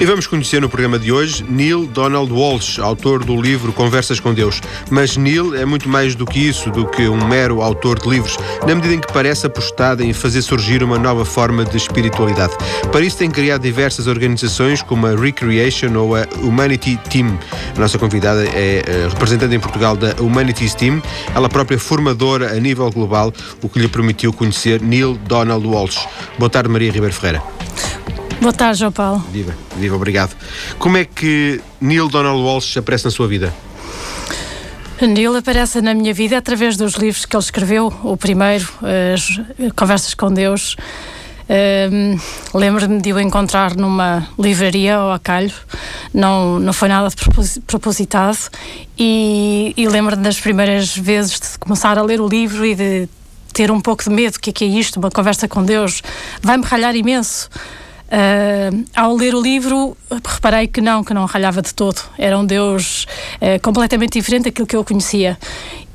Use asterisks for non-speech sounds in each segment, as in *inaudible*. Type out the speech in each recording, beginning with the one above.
E vamos conhecer no programa de hoje Neil Donald Walsh, autor do livro Conversas com Deus. Mas Neil é muito mais do que isso, do que um mero autor de livros, na medida em que parece apostado em fazer surgir uma nova forma de espiritualidade. Para isso tem criado diversas organizações, como a Recreation ou a Humanity Team. A nossa convidada é eh, representante em Portugal da Humanities Team, ela própria formadora a nível global, o que lhe permitiu conhecer Neil Donald Walsh. Boa tarde, Maria Ribeiro Ferreira. Boa tarde, João Paulo. Viva, viva, obrigado. Como é que Neil Donald Walsh aparece na sua vida? Neil aparece na minha vida através dos livros que ele escreveu. O primeiro, as Conversas com Deus. Um, Lembro-me de o encontrar numa livraria ao Acalho, não, não foi nada propositado, e, e lembro-me das primeiras vezes de começar a ler o livro e de ter um pouco de medo: o que é, que é isto? Uma conversa com Deus? Vai-me ralhar imenso. Uh, ao ler o livro, reparei que não, que não ralhava de todo. Era um Deus uh, completamente diferente daquilo que eu conhecia.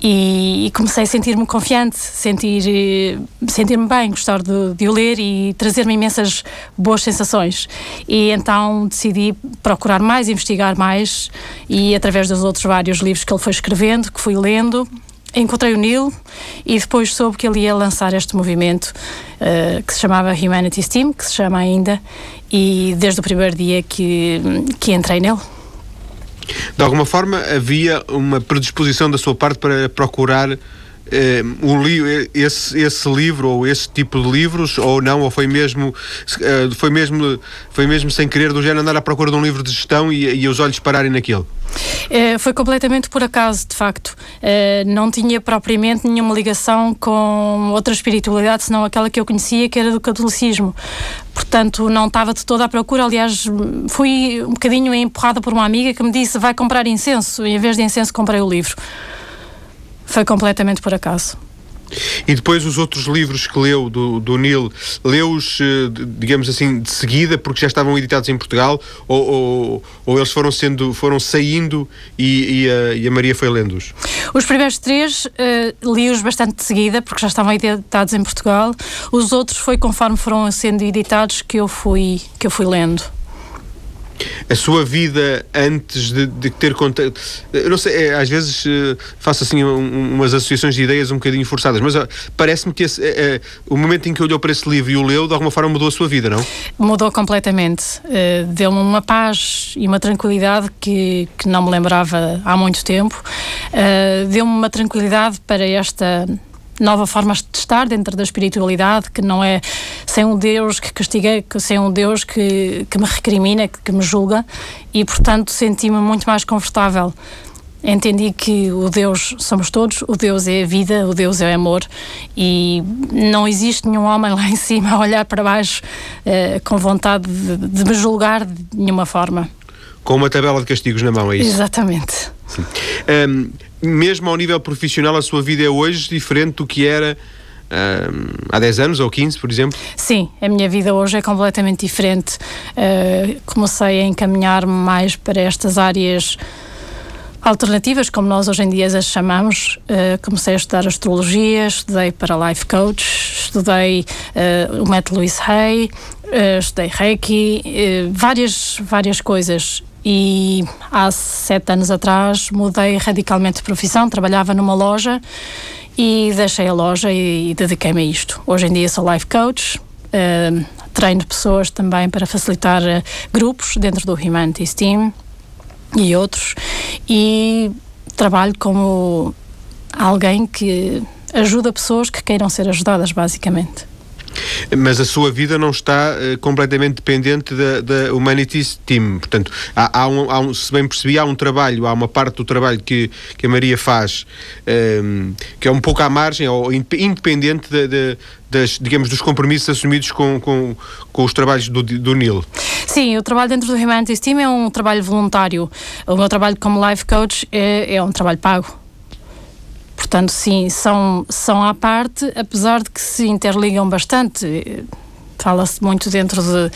E, e comecei a sentir-me confiante, sentir, sentir-me bem, gostar de, de, o ler e trazer-me imensas boas sensações. E então decidi procurar mais, investigar mais, e através dos outros vários livros que ele foi escrevendo, que fui lendo, encontrei o Neil e depois soube que ele ia lançar este movimento uh, que se chamava Humanities Team, que se chama ainda, e desde o primeiro dia que, que entrei nele. De alguma forma havia uma predisposição da sua parte para procurar eh, o li esse, esse livro ou esse tipo de livros ou não ou foi mesmo uh, foi mesmo foi mesmo sem querer do género andar à procura de um livro de gestão e, e os olhos pararem naquilo? Eh, foi completamente por acaso de facto. Não tinha propriamente nenhuma ligação com outra espiritualidade senão aquela que eu conhecia que era do catolicismo. Portanto não estava de toda à procura. Aliás fui um bocadinho empurrada por uma amiga que me disse vai comprar incenso. E em vez de incenso comprei o livro foi completamente por acaso. E depois os outros livros que leu do, do Neil, leu-os, eh, digamos assim, de seguida, porque já estavam editados em Portugal, ou, ou, ou eles foram sendo, foram saindo e, e, a, e a, Maria foi lendo-os? Os primeiros três uh, li-os bastante de seguida, porque já estavam editados em Portugal. Os outros foi conforme foram sendo editados que eu fui, que eu fui lendo a sua vida antes de, de ter contato. Eu não sei, é, às vezes uh, faço assim um, umas associações de ideias um bocadinho forçadas, mas uh, parece-me que esse, uh, o momento em que olhou para esse livro e o leu, de alguma forma mudou a sua vida, não? Mudou completamente. Deu-me uma paz e uma tranquilidade que, que não me lembrava há muito tempo. Deu-me uma tranquilidade para esta nova forma de estar dentro da espiritualidade, que não é sem um Deus que castiga, sem um Deus que, que me recrimina, que, que me julga, e portanto senti-me muito mais confortável. Entendi que o Deus somos todos, o Deus é a vida, o Deus é o amor e não existe nenhum homem lá em cima a olhar para baixo eh, com vontade de, de me julgar de nenhuma forma. Com uma tabela de castigos na mão, é isso? Exatamente. Um, mesmo ao nível profissional, a sua vida é hoje diferente do que era um, há 10 anos ou 15, por exemplo? Sim, a minha vida hoje é completamente diferente. Uh, comecei a encaminhar-me mais para estas áreas alternativas, como nós hoje em dia as chamamos. Uh, comecei a estudar astrologia, estudei para life coach, estudei uh, o método Louise Hay, uh, estudei Reiki, várias, várias coisas e há sete anos atrás mudei radicalmente de profissão, trabalhava numa loja e deixei a loja e, e dediquei-me a isto. Hoje em dia sou life coach, uh, treino pessoas também para facilitar uh, grupos dentro do Humanities Team e outros e trabalho como alguém que ajuda pessoas que queiram ser ajudadas, basicamente. Mas a sua vida não está uh, completamente dependente da, da Humanities Team. Portanto, há, há, um, há, um, se bem percebi, há um trabalho, há uma parte do trabalho que, que a Maria faz um, ehm, que é um pouco à margem ou independente de, de, das, digamos, dos compromissos assumidos com, com, com os trabalhos do, do NIL. Sim, o trabalho dentro do Humanities Team é um trabalho voluntário. O meu trabalho como life coach é, é um trabalho pago Portanto, sim, são, são à parte, apesar de que se interligam bastante. Fala-se muito dentro de,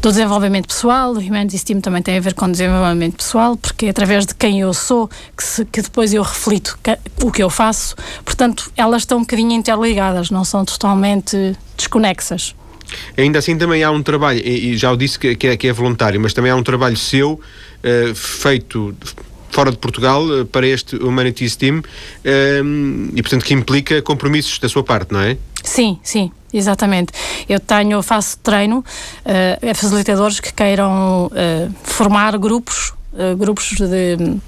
do desenvolvimento pessoal, o Humanities Team também tem a ver com desenvolvimento pessoal, porque é através de quem eu sou que, se, que depois eu reflito que, o que eu faço. Portanto, elas estão um bocadinho interligadas, não são totalmente desconexas. Ainda assim também há um trabalho, e já o disse que, que, é, que é voluntário, mas também há um trabalho seu uh, feito fora de Portugal uh, para este Humanities Team uh, e portanto que implica compromissos da sua parte, não é? Sim, sim, exatamente. Eu tenho, faço treino uh, a facilitadores que queiram formar grupos, grupos de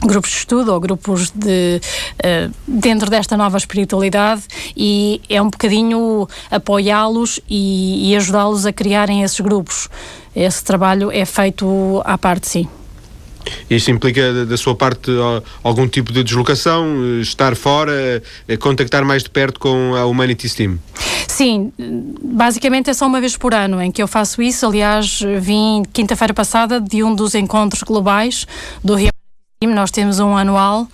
grupos de estudo ou grupos de uh, dentro desta nova espiritualidade e é um bocadinho apoiá-los e, e ajudá-los a criarem esses grupos. Esse trabalho é feito à parte, sim. Isso implica da sua parte algum tipo de deslocação, estar fora, eh, contactar mais de perto com a Humanities Team? Sim, basicamente é só uma vez por ano em que eu faço isso. Aliás, vim quinta-feira passada de um dos encontros globais do Rio nós temos um anual uh,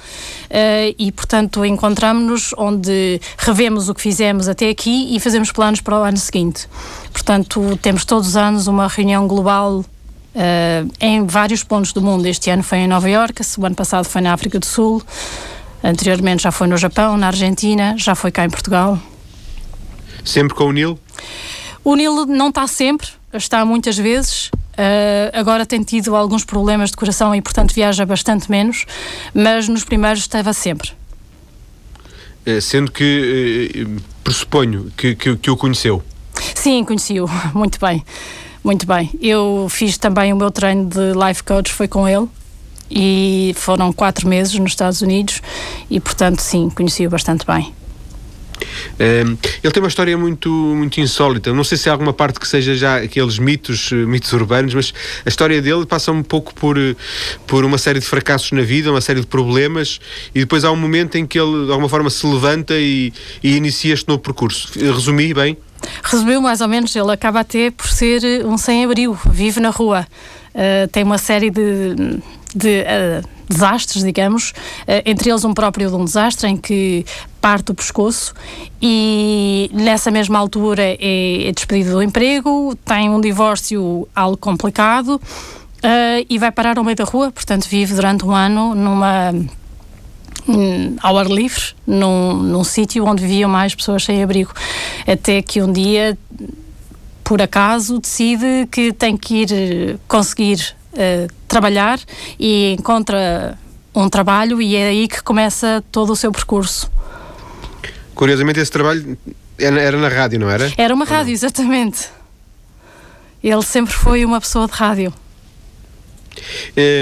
e, portanto, encontramos-nos onde revemos o que fizemos até aqui e fazemos planos para o ano seguinte. Portanto, temos todos os anos uma reunião global uh, em vários pontos do mundo. Este ano foi em Nova Iorque, o ano passado foi na África do Sul, anteriormente já foi no Japão, na Argentina, já foi cá em Portugal. Sempre com o Nilo? O Nilo não está sempre, está muitas vezes. Uh, agora tem tido alguns problemas de coração e, portanto, viaja bastante menos, mas nos primeiros estava sempre. Uh, sendo que pressuponho que, que, que o conheceu. Sim, conheci-o *laughs* muito bem. Muito bem. Eu fiz também o meu treino de life coach, foi com ele. E foram quatro meses nos Estados Unidos e, portanto, sim, conheci-o bastante bem. Um, ele tem uma história muito, muito insólita. Não sei se há alguma parte que seja já aqueles mitos, eh, mitos urbanos, mas a história dele passa um pouco por, eh, por uma série de fracassos na vida, uma série de problemas, e depois há um momento em que ele de alguma forma se levanta e, e inicia este novo percurso. Resumi bem? Resumiu mais ou menos. Ele acaba até por ser eh, um sem-abrigo, vive na rua. Uh, tem uma série de, de uh, desastres, digamos, uh, entre eles um próprio de um desastre em que parte o pescoço e nessa mesma altura é, é despedido do emprego, tem um divórcio algo complicado e vai parar ao meio da rua, portanto vive durante um ano numa ao ar livre, num, num sítio onde viviam mais pessoas sem abrigo. Até que um dia, por acaso, decide que tem que ir conseguir uh, trabalhar e encontra um trabalho e é aí que começa todo o seu percurso. Curiosamente, esse trabalho era na rádio, não era? Era uma rádio, exatamente. Ele sempre foi uma pessoa de rádio.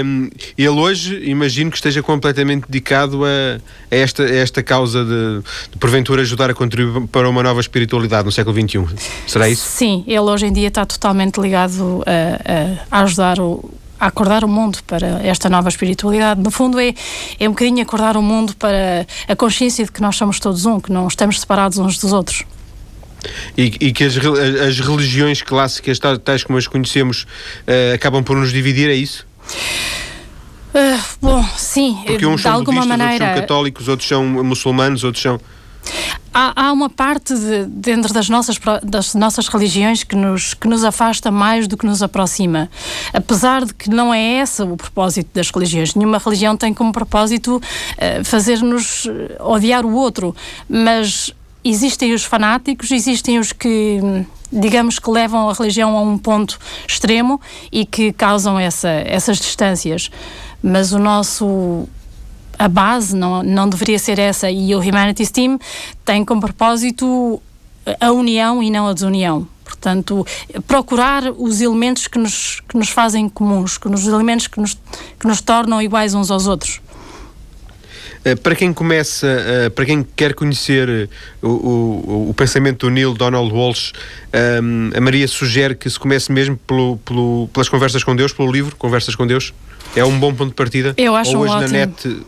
Um, ele hoje, imagino que esteja completamente dedicado a, a esta, a esta causa de, de, porventura, ajudar a contribuir para uma nova espiritualidade no século XXI. Será isso? Sim, ele hoje em dia está totalmente ligado a, a ajudar o, a acordar o mundo para esta nova espiritualidade. No fundo, é, é um bocadinho acordar o mundo para a consciência de que nós somos todos um, que não estamos separados uns dos outros. E, e, que as, as, religiões clássicas, tais como as conhecemos, uh, acabam por nos dividir, é isso? Uh, bom, sim, Porque uns de são alguma maneira. Outros são católicos, outros são muçulmanos, outros são. Há, há uma parte de, dentro das nossas, das nossas religiões que nos, que nos afasta mais do que nos aproxima. Apesar de que não é esse o propósito das religiões. Nenhuma religião tem como propósito uh, fazer-nos odiar o outro. Mas existem os fanáticos, existem os que digamos que levam a religião a um ponto extremo e que causam essa, essas distâncias. Mas o nosso a base não, não deveria ser essa. E o Humanities Team tem como propósito a união e não a desunião. Portanto, procurar os elementos que nos, que nos fazem comuns, que os elementos que nos, que nos tornam iguais uns aos outros. Eh, para quem começa, eh, para quem quer conhecer eh, o, o, o pensamento do Neil Donald Walsh, a Maria sugere que se comece mesmo pelo, pelo, pelas conversas com Deus, pelo livro Conversas com Deus. É um bom ponto de partida? Eu acho Ou hoje um na ótimo. net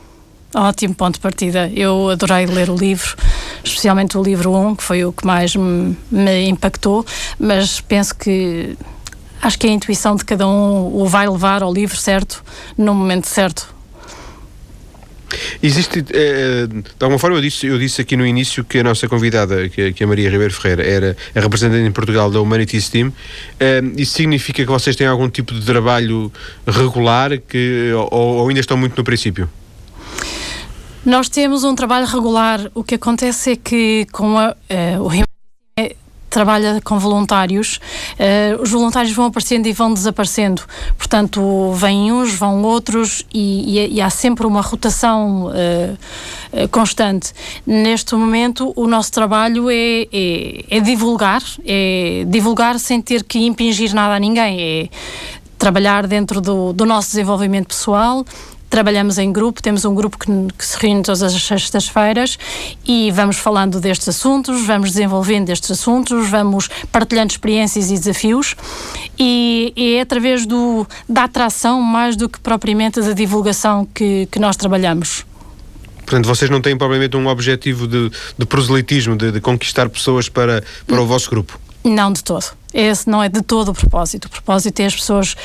Ótimo ponto de partida. Eu adorei ler o livro, especialmente o livro 1, que foi o que mais me, me impactou, mas penso que acho que a intuição de cada um o vai levar ao livro certo, no momento certo. Existe, eh, de alguma forma, eu disse, eu disse aqui no início que a nossa convidada, que, a Maria Ribeiro Ferreira, era a representante em Portugal da Humanities Team. Eh, isso significa que vocês têm algum tipo de trabalho regular que, ou, ou ainda estão muito no princípio? Nós temos um trabalho regular. O que acontece é que com a, uh, o trabalha com voluntários, uh, os voluntários vão aparecendo e vão desaparecendo. Portanto, vêm uns, vão outros e, e, e há sempre uma rotação uh, constante. Neste momento, o nosso trabalho é, é, é divulgar, é divulgar sem ter que impingir nada a ninguém. É trabalhar dentro do, do nosso desenvolvimento pessoal, trabalhamos em grupo, temos um grupo que, que se reúne todas as sextas-feiras e vamos falando destes assuntos, vamos desenvolvendo estes assuntos, vamos partilhando experiências e desafios e, e é através do, da atração mais do que propriamente da divulgação que, que nós trabalhamos. Portanto, vocês não têm propriamente um objetivo de, de proselitismo, de, de conquistar pessoas para, para o vosso grupo? Não de todo. Esse não é de todo o propósito. O propósito é as pessoas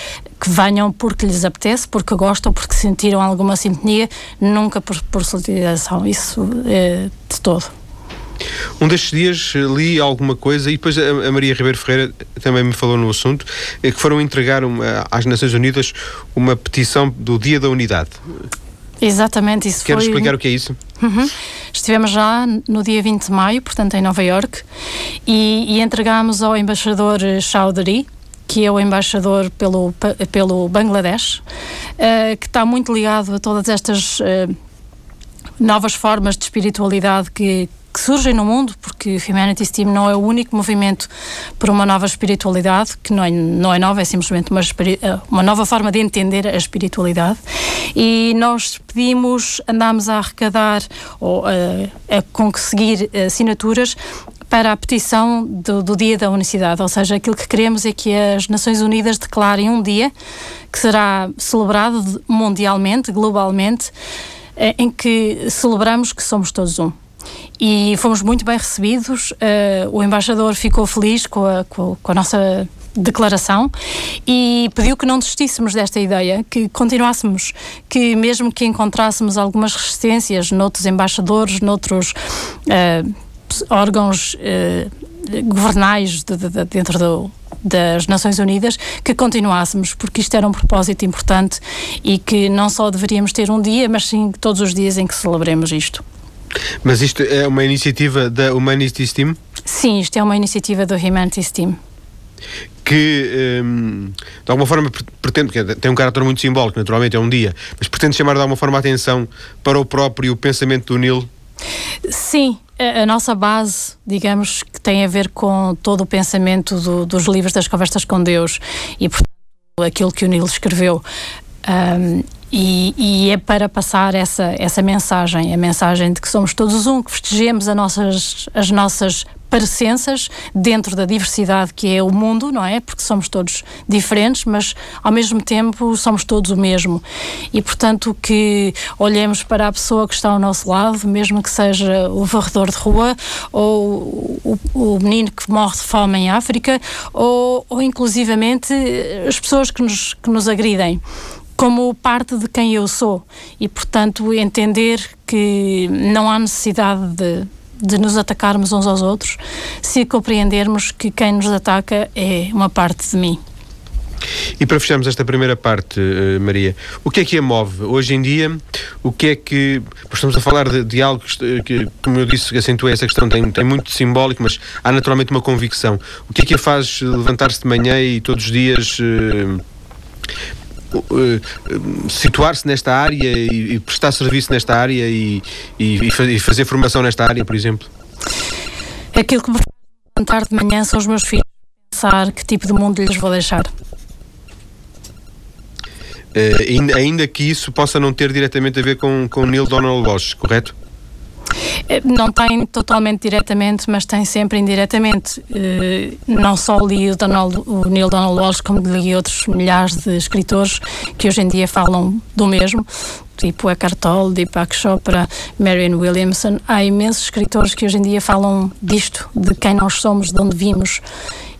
que venham porque lhes apetece, porque gostam, porque sentiram alguma sintonia, nunca por, por. Isso é de todo. Um destes dias li alguma coisa e depois a Maria Ribeiro Ferreira também me falou no assunto, é que foram entregar uma, às Nações Unidas uma petição do Dia da Unidade. Exatamente, isso Queres foi... explicar o que é isso? Uhum. Estivemos já no dia 20 de maio, portanto em Nova York, e, e entregámos ao embaixador Chowdhury, que é o embaixador pelo, pelo Bangladesh, uh, que está muito ligado a todas estas uh, novas formas de espiritualidade que, que surgem no mundo, porque o Humanities Team não é o único movimento para uma nova espiritualidade, que não é, não é nova, é simplesmente uma, eh, uma nova forma de entender a espiritualidade. E nós pedimos, andámos a arrecadar ou a, eh, a conseguir assinaturas para a petição do, do, Dia da Unicidade, ou seja, aquilo que queremos é que as Nações Unidas declarem um dia que será celebrado mundialmente, globalmente, eh, em que celebramos que somos todos um e fomos muito bem recebidos. Uh, o embaixador ficou feliz com a, com, a nossa declaração e pediu que não desistíssemos desta ideia, que continuássemos, que mesmo que encontrássemos algumas resistências noutros embaixadores, noutros uh, órgãos uh, governais de, de, de, dentro do, das Nações Unidas, que continuássemos, porque isto era um propósito importante e que não só deveríamos ter um dia, mas sim todos os dias em que celebremos isto. Mas isto é uma iniciativa da Humanities Team? Sim, isto é uma iniciativa do Humanities Team. Que, um, de alguma forma, pretende, tem um caráter muito simbólico, naturalmente, é um dia, mas pretende chamar de alguma forma a atenção para o próprio pensamento do Neil? Sim, a, nossa base, digamos, que tem a ver com todo o pensamento do, dos livros das conversas com Deus e, portanto, aquilo que o Neil escreveu. Um, e, e, é para passar essa, essa mensagem, a mensagem de que somos todos um, que festejemos as nossas, as nossas parecenças dentro da diversidade que é o mundo, não é? Porque somos todos diferentes, mas ao mesmo tempo somos todos o mesmo. E portanto que olhemos para a pessoa que está ao nosso lado, mesmo que seja o varredor de rua ou o, o menino que morre de fome em África ou, ou inclusivamente as pessoas que nos, que nos agridem como parte de quem eu sou e, portanto, entender que não há necessidade de, de nos atacarmos uns aos outros se compreendermos que quem nos ataca é uma parte de mim. E para fecharmos esta primeira parte, eh, Maria, o que é que a move? Hoje em dia, o que é que. Estamos a falar de, de algo que, como eu disse, acentua essa questão, tem, tem muito simbólico, mas há naturalmente uma convicção. O que é que a faz levantar-se de manhã e todos os dias. Uh, situar-se nesta área e, e, prestar serviço nesta área e, e, e, fazer formação nesta área, por exemplo? Aquilo que me levantar de manhã são os meus filhos. Pensar que tipo de mundo lhes vou deixar. Uh, ainda que isso possa não ter diretamente a ver com, com Neil Donald Walsh, correto? Eh, não tem totalmente diretamente, mas tem sempre indiretamente. Eh, não só li o, Donald, o Neil Donald Walsh, como li outros milhares de escritores que hoje em dia falam do mesmo, tipo Eckhart Tolle, Deepak Chopra, Marianne Williamson. Há imensos escritores que hoje em dia falam disto, de quem nós somos, de onde vimos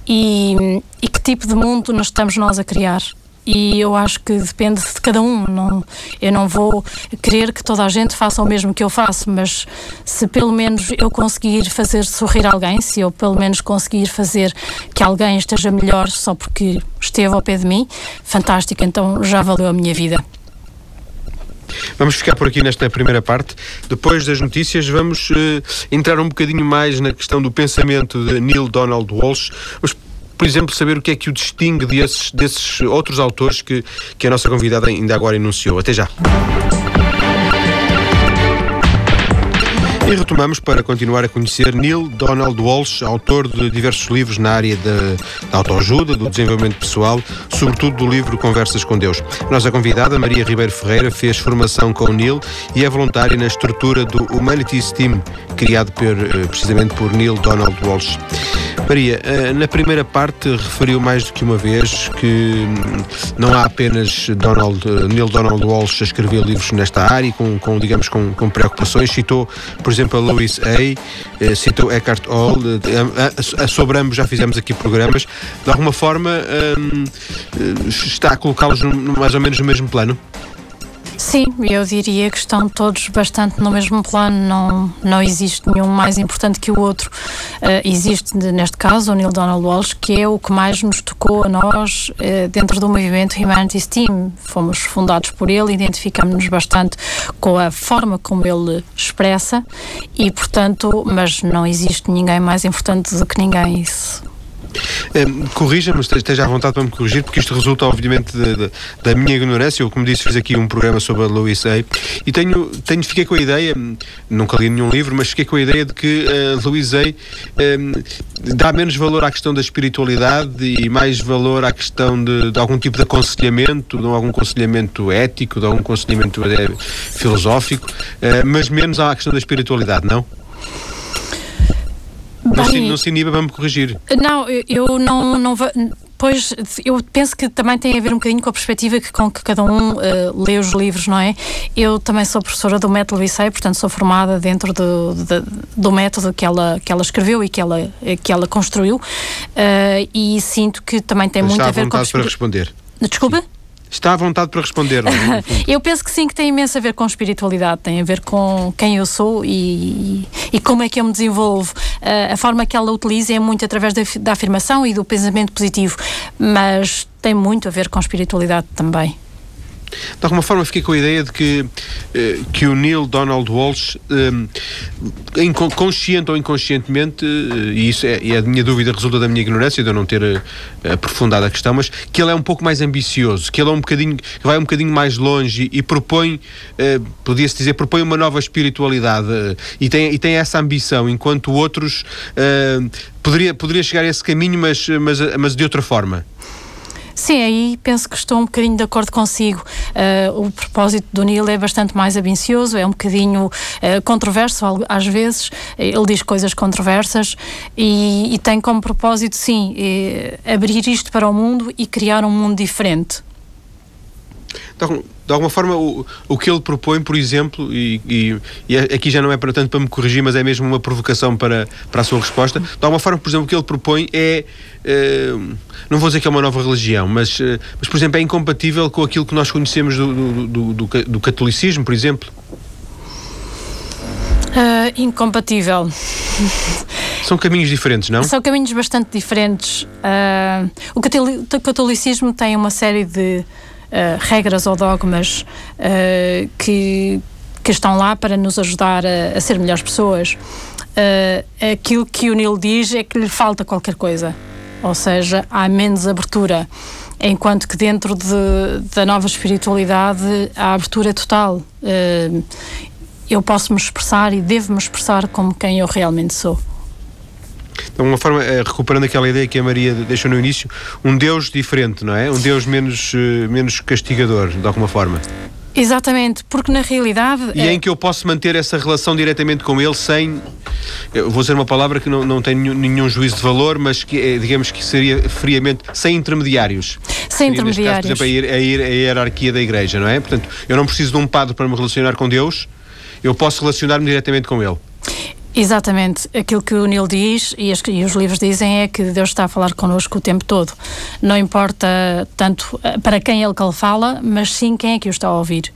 e, e que tipo de mundo nós estamos nós a criar e eu acho que depende de cada um. Não, eu não vou querer que toda a gente faça o mesmo que eu faço, mas se pelo menos eu conseguir fazer sorrir alguém, se eu pelo menos conseguir fazer que alguém esteja melhor só porque esteve ao pé de mim, fantástico, então já valeu a minha vida. Vamos ficar por aqui nesta primeira parte. Depois das notícias, vamos uh, entrar um bocadinho mais na questão do pensamento de Neil Donald Walsh. Por exemplo, saber o que é que o distingue desses, desses outros autores que, que a nossa convidada ainda agora enunciou. Até já. E retomamos para continuar a conhecer Neil Donald Walsh, autor de diversos livros na área da, da autoajuda, do desenvolvimento pessoal, sobretudo do livro Conversas com Deus. Nossa convidada, Maria Ribeiro Ferreira, fez formação com o Neil e é voluntária na estrutura do Humanities Team, criado eh, precisamente por Neil Donald Walsh. Maria, eh, na primeira parte referiu mais do que uma vez que hum, não há apenas Donald, eh, Neil Donald Walsh a escrever livros nesta área, com, com digamos, com, com preocupações. Citou, por exemplo, a Louis A., eh, citou Eckhart Tolle, sobre ambos já fizemos aqui programas. De alguma forma, hum, está a colocá-los mais ou menos no mesmo plano? Sim, eu diria que estão todos bastante no mesmo plano, não, não existe nenhum mais importante que o outro. Uh, existe, neste caso, o Neil Donald Walsh, que é o que mais nos tocou a nós uh, dentro do movimento Humanities Team. Fomos fundados por ele, identificamos-nos bastante com a forma como ele expressa e, portanto, mas não existe ninguém mais importante do que ninguém. Isso um, Corrija-me, esteja à vontade para me corrigir, porque isto resulta, obviamente, de, de, da minha ignorância. Eu, como disse, fiz aqui um programa sobre a Louis A. E tenho, tenho, fiquei com a ideia, nunca li nenhum livro, mas fiquei com a ideia de que uh, Louis A. Um, dá menos valor à questão da espiritualidade e mais valor à questão de, de algum tipo de aconselhamento, de algum aconselhamento ético, de algum aconselhamento filosófico, uh, mas menos à questão da espiritualidade, não? Não se, não se iniba para me corrigir. Não, eu não, não Pois, eu penso que também tem a ver um bocadinho com a perspectiva que, com que cada um uh, lê os livros, não é? Eu também sou professora do método ICEI, portanto sou formada dentro do, do, do, método que ela, que ela escreveu e que ela, que ela construiu uh, e sinto que também tem Mas muito a ver com a para responder. Desculpa? Sim. Está à vontade para responder. É? *laughs* eu penso que sim, que tem imenso a ver com espiritualidade, tem a ver com quem eu sou e, e como é que eu me desenvolvo. Uh, a forma que ela utiliza é muito através da, da afirmação e do pensamento positivo, mas tem muito a ver com espiritualidade também. De alguma forma fiquei com a ideia de que, eh, que o Neil Donald Walsh, eh, consciente ou inconscientemente, eh, e isso é, e a minha dúvida resulta da minha ignorância, de eu não ter aprofundado a questão, mas que ele é um pouco mais ambicioso, que ele é um bocadinho, vai um bocadinho mais longe e, e propõe, podia-se dizer, propõe uma nova espiritualidade e tem, e tem essa ambição, enquanto outros poderia, poderia chegar a esse caminho, mas, mas, mas de outra forma. Sim, aí penso que estou um bocadinho de acordo consigo. Uh, o propósito do Neil é bastante mais ambicioso, é um bocadinho uh, controverso às vezes. Ele diz coisas controversas e, e tem como propósito, sim, é abrir isto para o mundo e criar um mundo diferente. De alguma forma, o, o que ele propõe, por exemplo, e, e, e, é, aqui já não é para tanto para me corrigir, mas é mesmo uma provocação para, para a sua resposta. De alguma forma, por exemplo, o que ele propõe é. Uh, não vou dizer que é uma nova religião, mas, uh, mas, por exemplo, é incompatível com aquilo que nós conhecemos do, do, do, do, catolicismo, por exemplo. Uh, incompatível. São caminhos diferentes, não? São caminhos bastante diferentes. O catolicismo tem uma série de regras ou dogmas uh, que, que estão lá para nos ajudar a, a ser melhores pessoas. Uh, aquilo que o Neil diz é que lhe falta qualquer coisa, ou seja, há menos abertura, enquanto que dentro de, da nova espiritualidade a abertura total. eu posso me expressar e devo me expressar como quem eu realmente sou de uma forma, eh, recuperando aquela ideia que a Maria deixou no início, um Deus diferente, não é? Um Deus menos, eh, menos castigador, de alguma forma. Exatamente, porque na realidade. E é... em que eu posso manter essa relação diretamente com ele sem. Eu vou dizer uma palavra que não, não tem nenhum, nenhum juízo de valor, mas que é, digamos que seria friamente. sem intermediários. Sem seria, intermediários. Caso, por exemplo, a, a, a hierarquia da igreja, não é? Portanto, eu não preciso de um padre para me relacionar com Deus, eu posso relacionar-me diretamente com ele. Exatamente. Aquilo que o Neil diz e, e, os livros dizem é que Deus está a falar connosco o tempo todo. Não importa tanto eh, para quem ele que ele fala, mas sim quem é que o está a ouvir.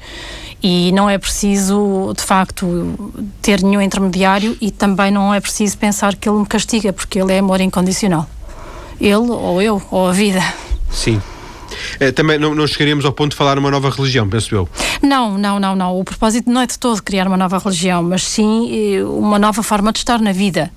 E não é preciso, de facto, ter nenhum intermediário e também não é preciso pensar que ele me castiga, porque ele é amor incondicional. Ele ou eu ou a vida. Sim. Eh, também não, não chegaríamos ao ponto de falar uma nova religião, penso eu. Não, não, não, não. O propósito não é de todo criar uma nova religião, mas sim eh, uma nova forma de estar na vida.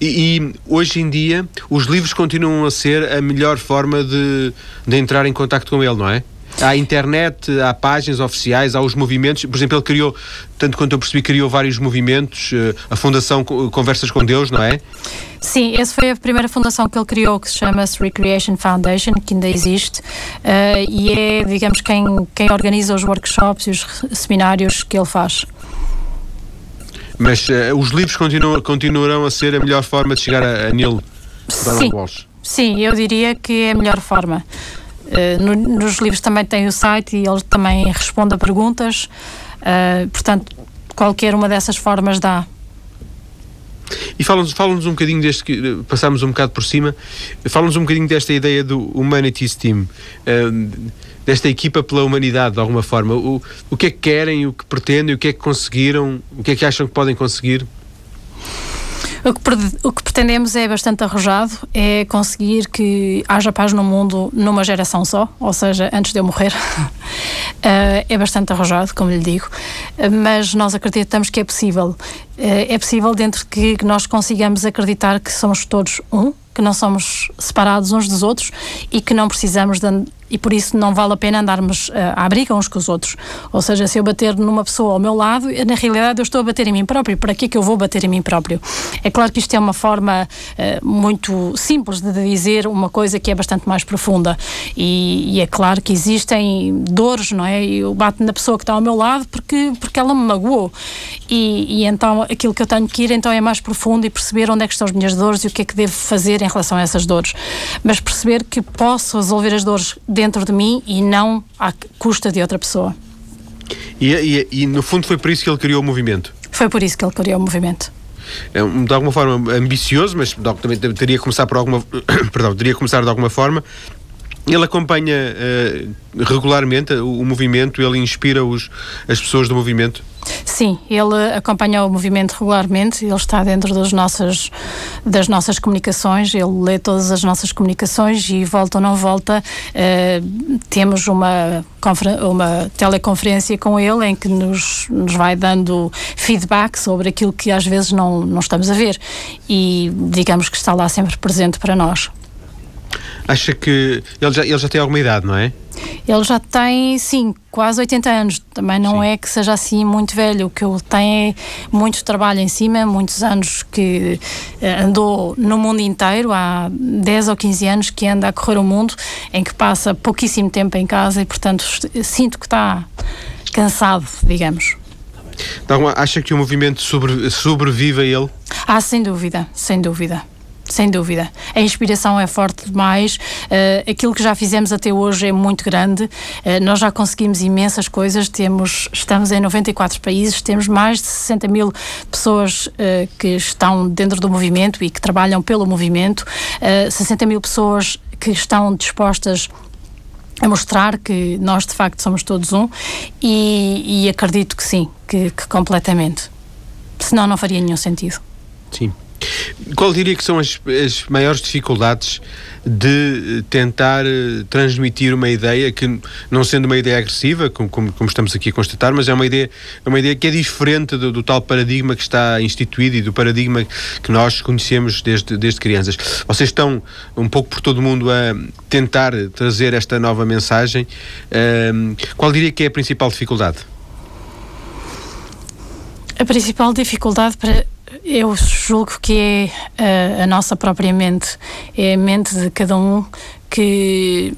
E, e, hoje em dia os livros continuam a ser a melhor forma de, de entrar em contato com ele, não é? Há internet, há páginas oficiais, há os movimentos. Por exemplo, ele criou, tanto quanto eu percebi, criou vários movimentos, eh, a Fundação Conversas com Deus, não é? Sim, essa foi a primeira fundação que ele criou, que se chama-se Recreation Foundation, que ainda existe, uh, e é, digamos, quem, quem organiza os workshops e os seminários que ele faz. Mas uh, os livros continuam, continuarão a ser a melhor forma de chegar a, a Neil Sim. Walsh? Sim, eu diria que é a melhor forma. No, nos livros também tem o site e ele também responde a perguntas, uh, portanto, qualquer uma dessas formas dá. E fala-nos fala um bocadinho deste que passámos um bocado por cima, fala-nos um bocadinho desta ideia do Humanities Team. Uh, desta equipa pela humanidade, de alguma forma. O, o que é que querem, o que pretendem, o que é que conseguiram, o que é que acham que podem conseguir? O que, o que, pretendemos é bastante arrojado, é conseguir que haja paz no mundo numa geração só, ou seja, antes de eu morrer. uh, *laughs* é bastante arrojado, como lhe digo, uh, mas nós acreditamos que é possível. Uh, é possível dentro de que nós consigamos acreditar que somos todos um, que não somos separados uns dos outros e que não precisamos de, e por isso não vale a pena andarmos uh, à briga uns com os outros. Ou seja, se eu bater numa pessoa ao meu lado, na realidade eu estou a bater em mim próprio. Para que é que eu vou bater em mim próprio? É claro que isto é uma forma uh, muito simples de dizer uma coisa que é bastante mais profunda. E, e, é claro que existem dores, não é? Eu bato na pessoa que está ao meu lado porque, porque ela me magoou. E, e então aquilo que eu tenho que ir então é mais profundo e perceber onde é que estão as minhas dores e o que é que devo fazer em relação a essas dores. Mas perceber que posso resolver as dores dentro de mim e não à custa de outra pessoa. E, e, e, no fundo foi por isso que ele criou o movimento? Foi por isso que ele criou o movimento. É, de alguma forma ambicioso, mas também teria que começar por alguma *coughs* perdão, teria começar de alguma forma ele acompanha uh, regularmente o, o, movimento, ele inspira os, as pessoas do movimento? Sim, ele acompanha o movimento regularmente, ele está dentro das nossas, das nossas comunicações, ele lê todas as nossas comunicações e volta ou não volta, uh, temos uma, uma teleconferência com ele em que nos, nos vai dando feedback sobre aquilo que às vezes não, não estamos a ver e digamos que está lá sempre presente para nós. Acha que ele já, ele já tem alguma idade, não é? Ele já tem, sim, quase 80 anos. Também não sim. é que seja assim muito velho. O que ele tem é muito trabalho em cima, muitos anos que eh, andou no mundo inteiro, há 10 ou 15 anos que anda a correr o mundo, em que passa pouquíssimo tempo em casa e, portanto, sinto que está cansado, digamos. Então, acha que o movimento sobre, sobrevive a ele? Ah, sem dúvida, sem dúvida. Sem dúvida. A inspiração é forte demais. Uh, aquilo que já fizemos até hoje é muito grande. Uh, nós já conseguimos imensas coisas. Temos, estamos em 94 países, temos mais de 60 mil pessoas uh, que estão dentro do movimento e que trabalham pelo movimento. 60 mil pessoas que estão dispostas a mostrar que nós de facto somos todos um e, e acredito que sim, que, que completamente. Senão não faria nenhum sentido. Sim. Qual diria que são as, as maiores dificuldades de tentar eh, transmitir uma ideia que, não sendo uma ideia agressiva, como, como, como estamos aqui a constatar, mas é uma ideia, é uma ideia que é diferente do, do, tal paradigma que está instituído e do paradigma que nós conhecemos desde, desde crianças. Vocês estão um pouco por todo o mundo a tentar trazer esta nova mensagem. Um, qual diria que é a principal dificuldade? A principal dificuldade para eu julgo que é a, a, nossa própria mente, é a mente de cada um que,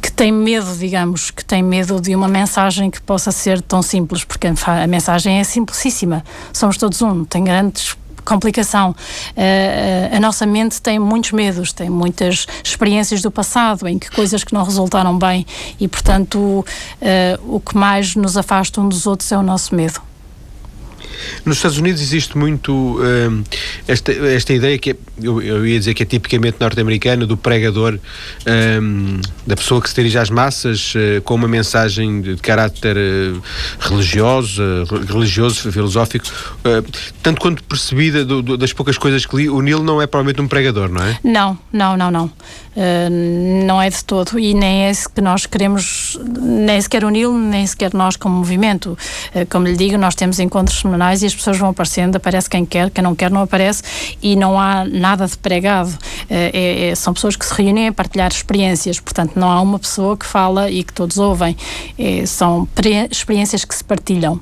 que tem medo, digamos, que tem medo de uma mensagem que possa ser tão simples, porque a, a mensagem é simplicíssima. Somos todos um, tem grandes complicação. Uh, a nossa mente tem muitos medos, tem muitas experiências do passado em que coisas que não resultaram bem e, portanto, uh, o que mais nos afasta um dos outros é o nosso medo. Nos Estados Unidos existe muito uh, esta, esta ideia que é, eu, eu, ia dizer que é tipicamente norte-americana do pregador, uh, da pessoa que se dirige às massas uh, com uma mensagem de caráter religioso, religioso, filosófico. tanto quanto percebida do, do, das poucas coisas que li, o Neil não é provavelmente um pregador, não é? Não, não, não, não. Não é de todo. E nem é isso que nós queremos, nem sequer o Neil, nem sequer nós como movimento. como lhe digo, nós temos encontros semanais e as pessoas vão aparecendo, aparece quem quer, quem não quer não aparece e não há nada de pregado. Eh, é, é, são pessoas que se reúnem a partilhar experiências, portanto não há uma pessoa que fala e que todos ouvem. É, são experiências que se partilham.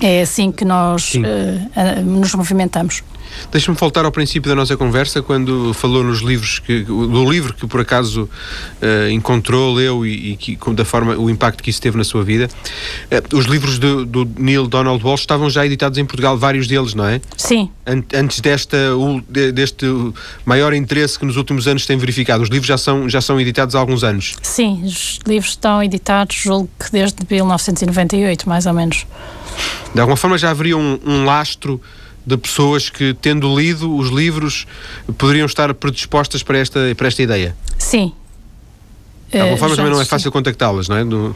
É assim que nós uh, nos movimentamos. Deixa-me voltar ao princípio da nossa conversa, quando falou nos livros, que, do livro que por acaso uh, encontrou, leu e, e que, da forma, o impacto que isso teve na sua vida. Uh, os livros do, do, Neil Donald Walsh estavam já editados em Portugal, vários deles, não é? Sim. antes desta, deste maior interesse que nos últimos anos tem verificado, os livros já são, já são editados há alguns anos? Sim, os livros estão editados, julgo que desde 1998, mais ou menos. De alguma forma já haveria um, um lastro de pessoas que, tendo lido os livros, poderiam estar predispostas para esta, para esta ideia? Sim. De alguma uh, forma também não é fácil contactá-las, não é? No...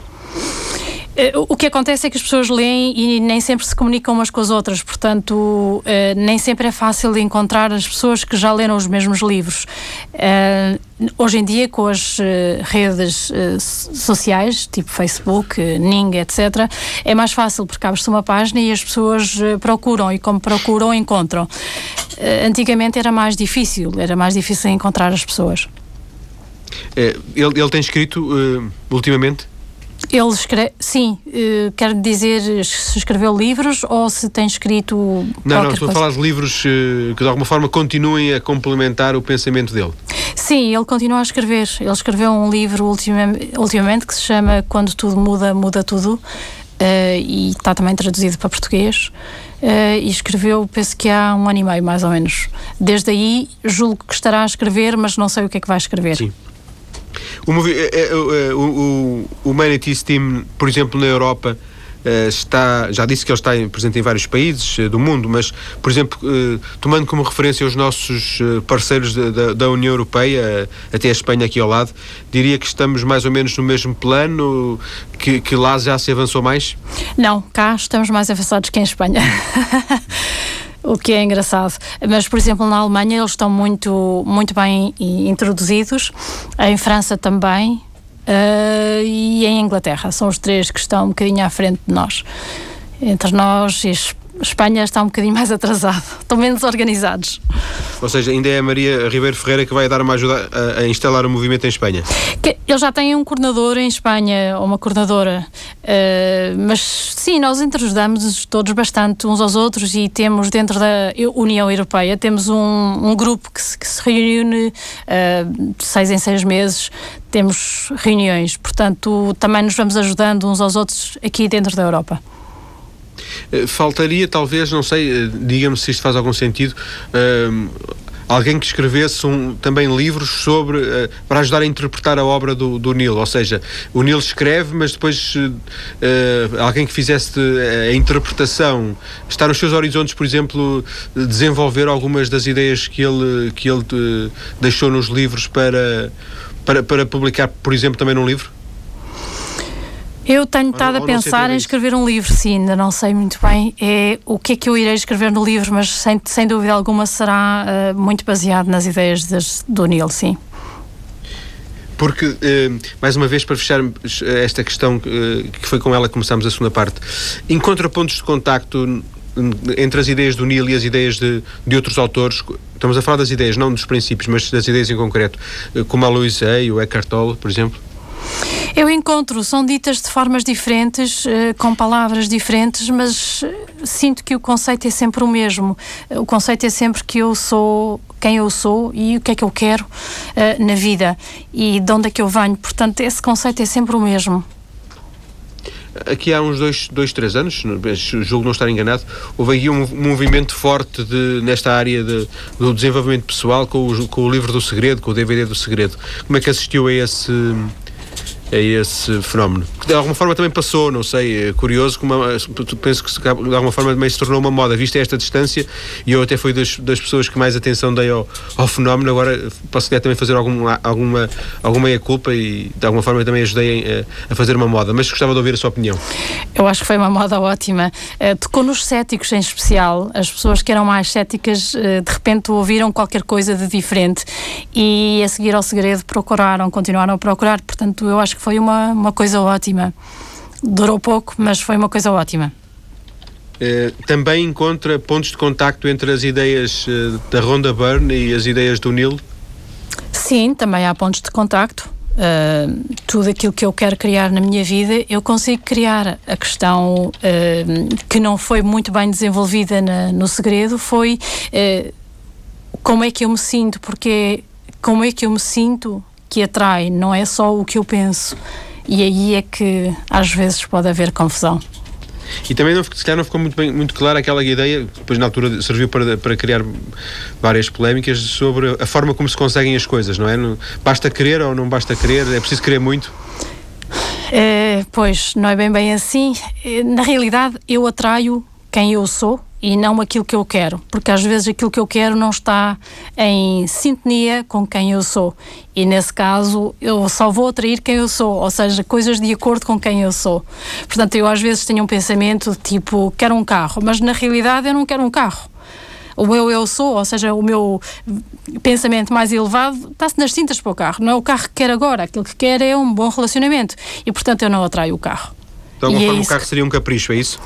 Eh, o que acontece é que as pessoas leem e nem sempre se comunicam umas com as outras, portanto, eh, nem sempre é fácil encontrar as pessoas que já leram os mesmos livros. Eh, hoje em dia, com as redes sociais, tipo Facebook, Ning, etc., é mais fácil porque abre-se uma página e as pessoas procuram e, como procuram, encontram. Antigamente era mais difícil, era mais difícil encontrar as pessoas. ele, ele tem escrito uh, ultimamente? Ele escreve, sim, uh, quer dizer se escreveu livros ou se tem escrito. Não, não, estou coisa. a falar de livros uh, que de alguma forma continuem a complementar o pensamento dele. Sim, ele continua a escrever. Ele escreveu um livro ultimamente, ultimamente que se chama Quando Tudo Muda, Muda Tudo uh, e está também traduzido para português. e escreveu, penso que há um ano e meio mais ou menos. Desde aí, julgo que estará a escrever, mas não sei o que é que vai escrever. Sim. O, é, é, é, o, o, o Humanities Team, por exemplo, na Europa, está, já disse que ele está presente em vários países do mundo, mas, por exemplo, tomando como referência os nossos parceiros da, da, União Europeia, até a Espanha aqui ao lado, diria que estamos mais ou menos no mesmo plano, que, que lá já se avançou mais? Não, cá estamos mais avançados que em Espanha. *laughs* o que é engraçado. Mas, por exemplo, na Alemanha eles estão muito, muito bem introduzidos, em França também uh, e em Inglaterra. São os três que estão um bocadinho à frente de nós. Entre nós e Espanha está um bocadinho mais atrasado, estão menos organizados. Ou seja, ainda é a Maria Ribeiro Ferreira que vai dar uma ajuda a, a instalar o movimento em Espanha? Que, eles já têm um coordenador em Espanha, ou uma coordenadora, uh, mas sim, nós interajudamos todos bastante uns aos outros e temos dentro da União Europeia, temos um, um grupo que se, que se reúne uh, seis em seis meses, temos reuniões, portanto também nos vamos ajudando uns aos outros aqui dentro da Europa. Eh, faltaria, talvez, não sei, eh, diga-me se isto faz algum sentido, uh, alguém que escrevesse um, também livros sobre uh, para ajudar a interpretar a obra do, do Neil, ou seja, o Neil escreve, mas depois uh, alguém que fizesse a interpretação, está nos seus horizontes, por exemplo, desenvolver algumas das ideias que ele que ele deixou nos livros para, para para publicar, por exemplo, também num livro. Eu tenho estado a pensar em escrever um livro, sim, ainda não sei muito bem é, o que é que eu irei escrever no livro, mas sem, sem dúvida alguma será uh, muito baseado nas ideias das, do Neil, sim. Porque, eh, mais uma vez, para fechar esta questão eh, que foi com ela que começámos a segunda parte, encontra pontos de contacto entre as ideias do Neil e as ideias de, de outros autores, estamos a falar das ideias, não dos princípios, mas das ideias em concreto, como a Louise Hay, o Eckhart Tolle, por exemplo? Eu encontro, são ditas de formas diferentes, eh, com palavras diferentes, mas eh, sinto que o conceito é sempre o mesmo. O conceito é sempre que eu sou quem eu sou e o que é que eu quero na vida e de onde é que eu venho. Portanto, esse conceito é sempre o mesmo. Aqui há uns dois, dois três anos, julgo não estar enganado, houve aí um movimento forte de, nesta área de, do desenvolvimento pessoal com o, com o livro do segredo, com o DVD do segredo. Como é que assistiu a esse, a esse fenómeno. Que de alguma forma também passou, não sei, é curioso, como penso que de alguma forma também se tornou uma moda, vista esta distância, e eu até fui das, das pessoas que mais atenção dei ao, ao fenómeno, agora posso também fazer alguma, alguma, alguma meia-culpa e de alguma forma também ajudei a, a, fazer uma moda, mas gostava de ouvir a sua opinião. Eu acho que foi uma moda ótima. Uh, tocou nos céticos em especial, as pessoas que eram mais céticas uh, de repente ouviram qualquer coisa de diferente e a seguir ao segredo procuraram, continuaram a procurar, portanto eu acho que foi uma, uma coisa ótima. Durou pouco, mas foi uma coisa ótima. Uh, também encontra pontos de contacto entre as ideias uh, da Ronda Byrne e as ideias do Neil? Sim, também há pontos de contacto. Uh, tudo aquilo que eu quero criar na minha vida, eu consigo criar. A questão que não foi muito bem desenvolvida na, no segredo foi como é que eu me sinto, porque como é que eu me sinto que atrai, não é só o que eu penso. E aí é que às vezes pode haver confusão. E também, não, se calhar, não ficou muito, bem, muito clara aquela ideia, depois na altura serviu para, para criar várias polémicas sobre a forma como se conseguem as coisas, não é? Não, basta querer ou não basta querer? É preciso querer muito? É, pois, não é bem bem assim. Na realidade, eu atraio quem eu sou e não aquilo que eu quero, porque às vezes aquilo que eu quero não está em sintonia com quem eu sou. E nesse caso, eu só vou atrair quem eu sou, ou seja, coisas de acordo com quem eu sou. Portanto, eu às vezes tenho um pensamento tipo, quero um carro, mas na realidade eu não quero um carro. O meu eu sou, ou seja, o meu pensamento mais elevado está-se nas cintas para o carro. Não é o carro que quer agora, aquilo que quer é um bom relacionamento. E portanto eu não atraio o carro. De alguma e é forma, o carro seria um capricho, é isso?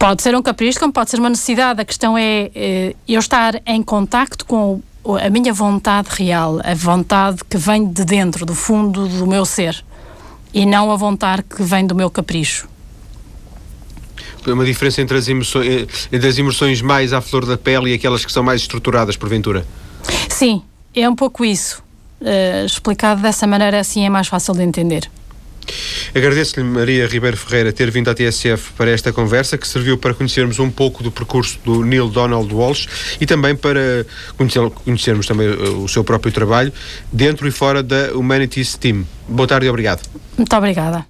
Pode ser um capricho, como pode ser uma necessidade. A questão é eh, eu estar em contacto com a minha vontade real, a vontade que vem de dentro, do fundo do meu ser, e não a vontade que vem do meu capricho. É uma diferença entre as, emoções, eh, entre as emoções mais à flor da pele e aquelas que são mais estruturadas, porventura? Sim, é um pouco isso. Uh, explicado dessa maneira, assim é mais fácil de entender. Agradeço-lhe, Maria Ribeiro Ferreira, ter vindo à TSF para esta conversa, que serviu para conhecermos um pouco do percurso do Neil Donald Walsh e também para conhecermos também eh, o seu próprio trabalho dentro e fora da Humanities Team. Boa tarde e obrigado. Muito obrigada.